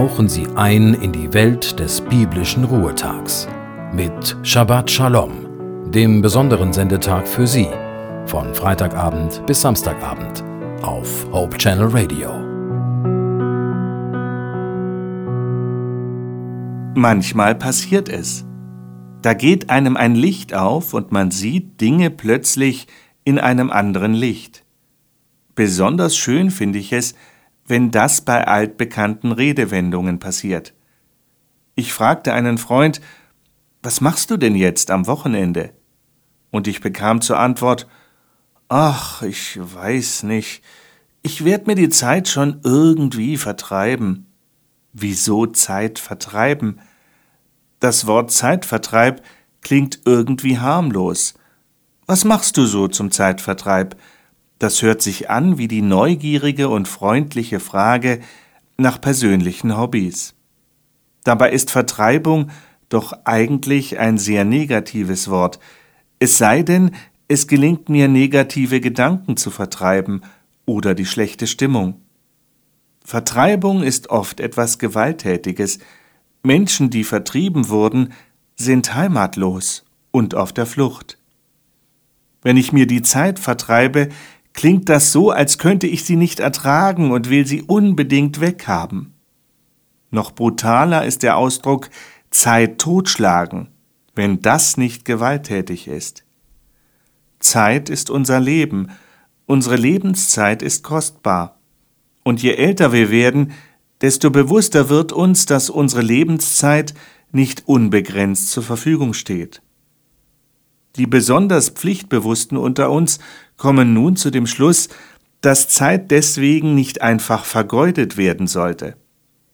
tauchen Sie ein in die Welt des biblischen Ruhetags mit Shabbat Shalom, dem besonderen Sendetag für Sie, von Freitagabend bis Samstagabend auf Hope Channel Radio. Manchmal passiert es. Da geht einem ein Licht auf und man sieht Dinge plötzlich in einem anderen Licht. Besonders schön finde ich es, wenn das bei altbekannten Redewendungen passiert. Ich fragte einen Freund, was machst du denn jetzt am Wochenende? Und ich bekam zur Antwort, ach, ich weiß nicht, ich werd mir die Zeit schon irgendwie vertreiben. Wieso Zeit vertreiben? Das Wort Zeitvertreib klingt irgendwie harmlos. Was machst du so zum Zeitvertreib? Das hört sich an wie die neugierige und freundliche Frage nach persönlichen Hobbys. Dabei ist Vertreibung doch eigentlich ein sehr negatives Wort, es sei denn, es gelingt mir negative Gedanken zu vertreiben oder die schlechte Stimmung. Vertreibung ist oft etwas Gewalttätiges. Menschen, die vertrieben wurden, sind heimatlos und auf der Flucht. Wenn ich mir die Zeit vertreibe, klingt das so, als könnte ich sie nicht ertragen und will sie unbedingt weghaben. Noch brutaler ist der Ausdruck Zeit totschlagen, wenn das nicht gewalttätig ist. Zeit ist unser Leben, unsere Lebenszeit ist kostbar. Und je älter wir werden, desto bewusster wird uns, dass unsere Lebenszeit nicht unbegrenzt zur Verfügung steht. Die besonders Pflichtbewussten unter uns kommen nun zu dem Schluss, dass Zeit deswegen nicht einfach vergeudet werden sollte.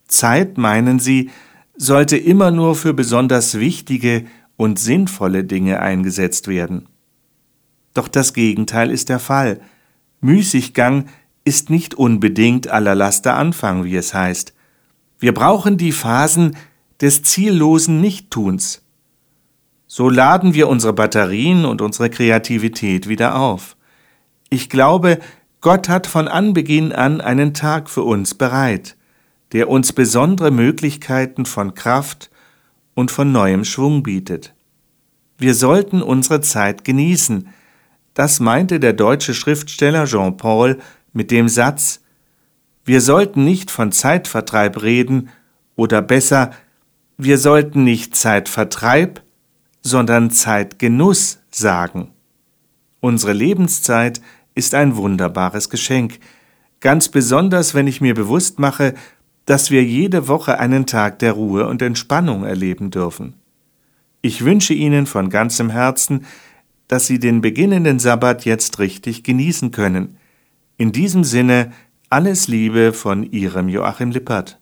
Zeit, meinen sie, sollte immer nur für besonders wichtige und sinnvolle Dinge eingesetzt werden. Doch das Gegenteil ist der Fall. Müßiggang ist nicht unbedingt aller Laster Anfang, wie es heißt. Wir brauchen die Phasen des ziellosen Nichttuns. So laden wir unsere Batterien und unsere Kreativität wieder auf. Ich glaube, Gott hat von Anbeginn an einen Tag für uns bereit, der uns besondere Möglichkeiten von Kraft und von neuem Schwung bietet. Wir sollten unsere Zeit genießen. Das meinte der deutsche Schriftsteller Jean Paul mit dem Satz Wir sollten nicht von Zeitvertreib reden, oder besser, wir sollten nicht Zeitvertreib, sondern Zeitgenuss sagen. Unsere Lebenszeit ist ein wunderbares Geschenk, ganz besonders wenn ich mir bewusst mache, dass wir jede Woche einen Tag der Ruhe und Entspannung erleben dürfen. Ich wünsche Ihnen von ganzem Herzen, dass Sie den beginnenden Sabbat jetzt richtig genießen können. In diesem Sinne alles Liebe von Ihrem Joachim Lippert.